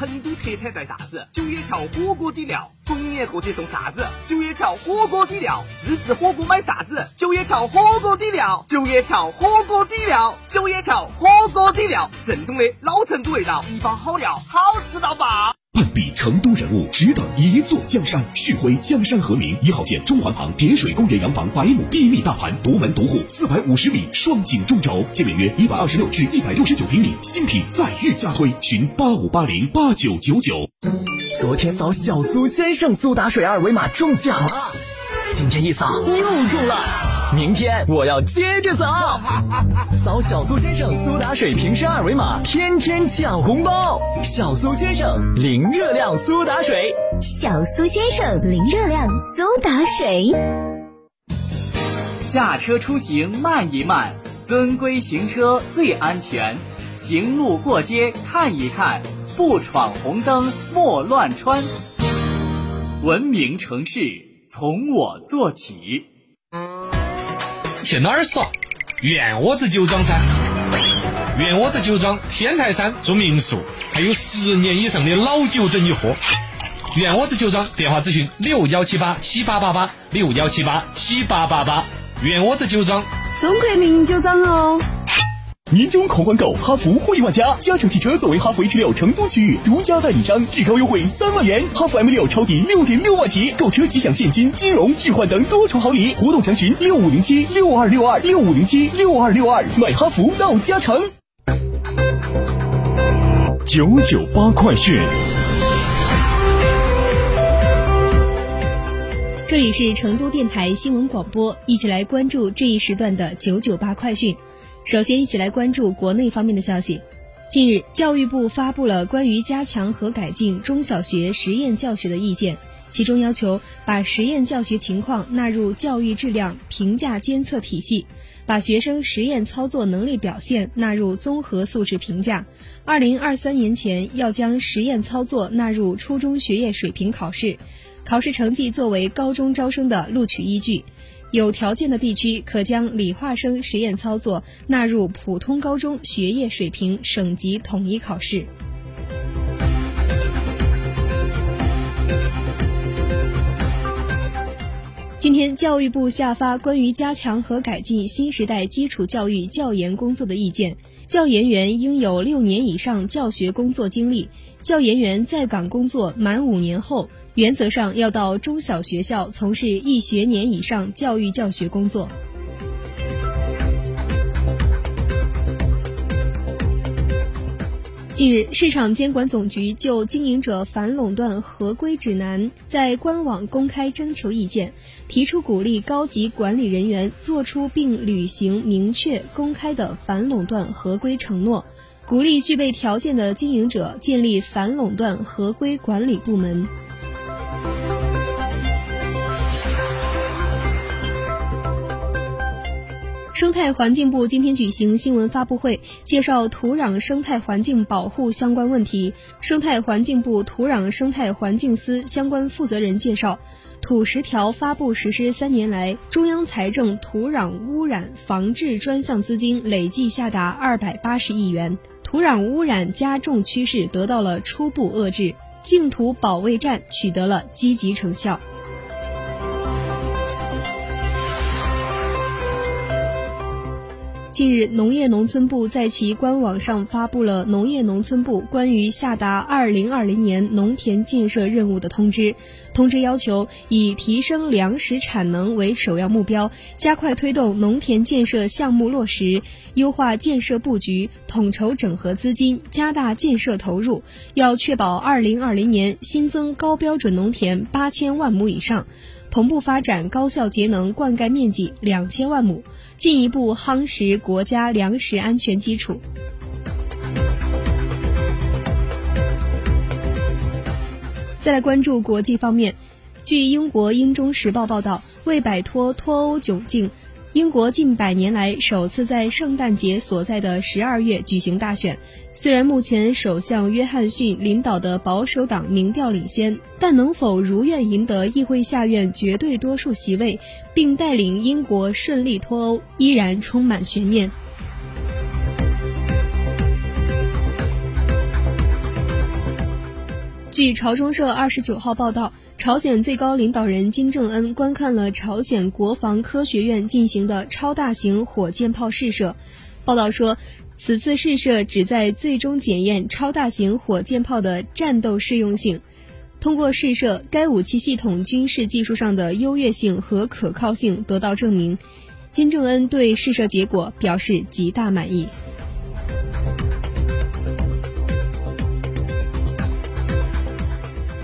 成都特产带啥子？九眼桥火锅底料，逢年过节送啥子？九眼桥火锅底料，自制火锅买啥子？九眼桥火锅底料，九眼桥火锅底料，九眼桥火锅底料，正宗的老成都味道，一包好料，好吃到爆！半壁成都人物，只等一座江山。旭辉江山和名一号线中环旁叠水公园洋房百亩低密大盘，独门独户，四百五十米双井中轴，建面约一百二十六至一百六十九平米，新品再遇加推，寻八五八零八九九九。昨天扫小苏先生苏打水二维码中奖了，今天一扫又中了。明天我要接着扫，扫小苏先生苏打水瓶身二维码，天天抢红包。小苏先生零热量苏打水，小苏先生零热量苏打水。驾车出行慢一慢，遵规行车最安全。行路过街看一看，不闯红灯莫乱穿。文明城市从我做起。去哪儿耍？院窝子酒庄噻！院窝子酒庄天台山住民宿，还有十年以上的老酒等你喝。院窝子酒庄电话咨询六幺七八七八八八六幺七八七八八八。院窝子酒庄，中国名酒庄哦。年终狂欢购，哈弗惠万家，嘉诚汽车作为哈弗 H 六成都区域独家代理商，至高优惠三万元，哈弗 M 六超低六点六万起，购车即享现金、金融置换等多重好礼，活动详询六五零七六二六二六五零七六二六二，买哈弗到嘉诚。九九八快讯，这里是成都电台新闻广播，一起来关注这一时段的九九八快讯。首先，一起来关注国内方面的消息。近日，教育部发布了关于加强和改进中小学实验教学的意见，其中要求把实验教学情况纳入教育质量评价监测体系，把学生实验操作能力表现纳入综合素质评价。二零二三年前要将实验操作纳入初中学业水平考试，考试成绩作为高中招生的录取依据。有条件的地区可将理化生实验操作纳入普通高中学业水平省级统一考试。今天，教育部下发关于加强和改进新时代基础教育教研工作的意见，教研员应有六年以上教学工作经历，教研员在岗工作满五年后。原则上要到中小学校从事一学年以上教育教学工作。近日，市场监管总局就经营者反垄断合规指南在官网公开征求意见，提出鼓励高级管理人员作出并履行明确公开的反垄断合规承诺，鼓励具备条件的经营者建立反垄断合规管理部门。生态环境部今天举行新闻发布会，介绍土壤生态环境保护相关问题。生态环境部土壤生态环境司相关负责人介绍，土十条发布实施三年来，中央财政土壤污染防治专项资金累计下达二百八十亿元，土壤污染加重趋势得到了初步遏制，净土保卫战取得了积极成效。近日，农业农村部在其官网上发布了农业农村部关于下达二零二零年农田建设任务的通知。通知要求，以提升粮食产能为首要目标，加快推动农田建设项目落实，优化建设布局，统筹整合资金，加大建设投入。要确保二零二零年新增高标准农田八千万亩以上。同步发展高效节能灌溉面积两千万亩，进一步夯实国家粮食安全基础。再来关注国际方面，据英国《英中时报》报道，为摆脱脱欧窘境。英国近百年来首次在圣诞节所在的十二月举行大选。虽然目前首相约翰逊领导的保守党民调领先，但能否如愿赢得议会下院绝对多数席位，并带领英国顺利脱欧，依然充满悬念。据朝中社二十九号报道。朝鲜最高领导人金正恩观看了朝鲜国防科学院进行的超大型火箭炮试射。报道说，此次试射旨在最终检验超大型火箭炮的战斗适用性。通过试射，该武器系统军事技术上的优越性和可靠性得到证明。金正恩对试射结果表示极大满意。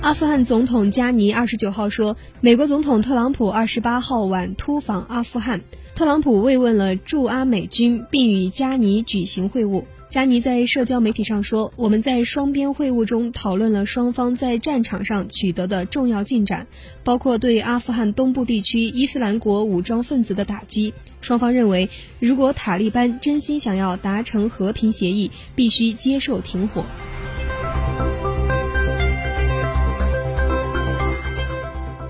阿富汗总统加尼二十九号说，美国总统特朗普二十八号晚突访阿富汗，特朗普慰问了驻阿美军，并与加尼举行会晤。加尼在社交媒体上说：“我们在双边会晤中讨论了双方在战场上取得的重要进展，包括对阿富汗东部地区伊斯兰国武装分子的打击。双方认为，如果塔利班真心想要达成和平协议，必须接受停火。”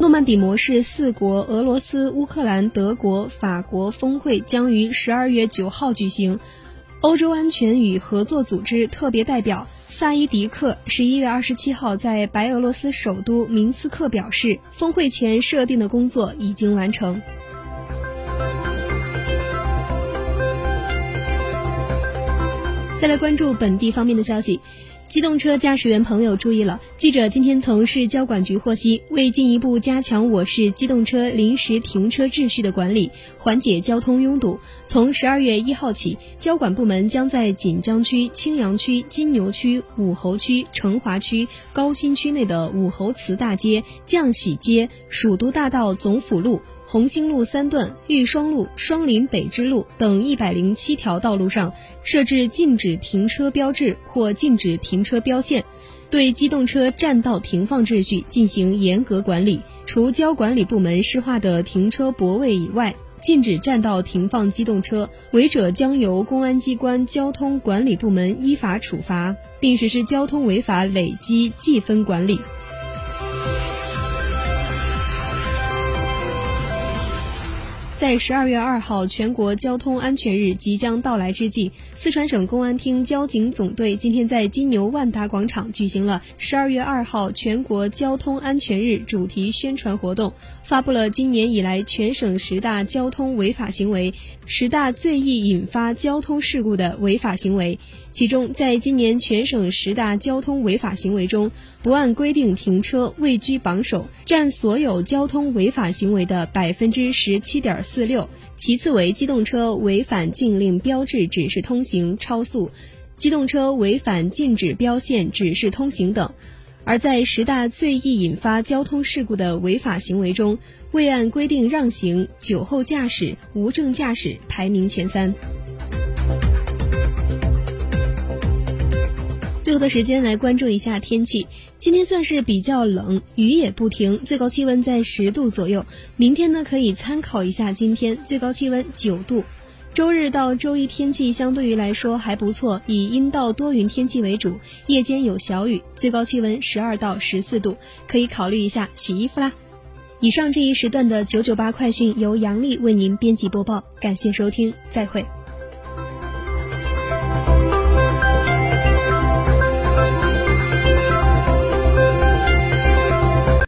诺曼底模式四国俄罗斯、乌克兰、德国、法国峰会将于十二月九号举行。欧洲安全与合作组织特别代表萨伊迪克十一月二十七号在白俄罗斯首都明斯克表示，峰会前设定的工作已经完成。再来关注本地方面的消息。机动车驾驶员朋友注意了！记者今天从市交管局获悉，为进一步加强我市机动车临时停车秩序的管理，缓解交通拥堵，从十二月一号起，交管部门将在锦江区、青羊区、金牛区、武侯区、成华区、高新区内的武侯祠大街、绛喜街、蜀都大道总辅路。红星路三段、玉双路、双林北支路等一百零七条道路上设置禁止停车标志或禁止停车标线，对机动车占道停放秩序进行严格管理。除交管理部门施划的停车泊位以外，禁止占道停放机动车，违者将由公安机关交通管理部门依法处罚，并实施交通违法累积记分管理。在十二月二号全国交通安全日即将到来之际，四川省公安厅交警总队今天在金牛万达广场举行了十二月二号全国交通安全日主题宣传活动，发布了今年以来全省十大交通违法行为、十大最易引发交通事故的违法行为。其中，在今年全省十大交通违法行为中，不按规定停车位居榜首，占所有交通违法行为的百分之十七点。四六，其次为机动车违反禁令标志指示通行超速，机动车违反禁止标线指示通行等。而在十大最易引发交通事故的违法行为中，未按规定让行、酒后驾驶、无证驾驶排名前三。最后的时间来关注一下天气。今天算是比较冷，雨也不停，最高气温在十度左右。明天呢，可以参考一下今天最高气温九度。周日到周一天气相对于来说还不错，以阴到多云天气为主，夜间有小雨，最高气温十二到十四度，可以考虑一下洗衣服啦。以上这一时段的九九八快讯由杨丽为您编辑播报，感谢收听，再会。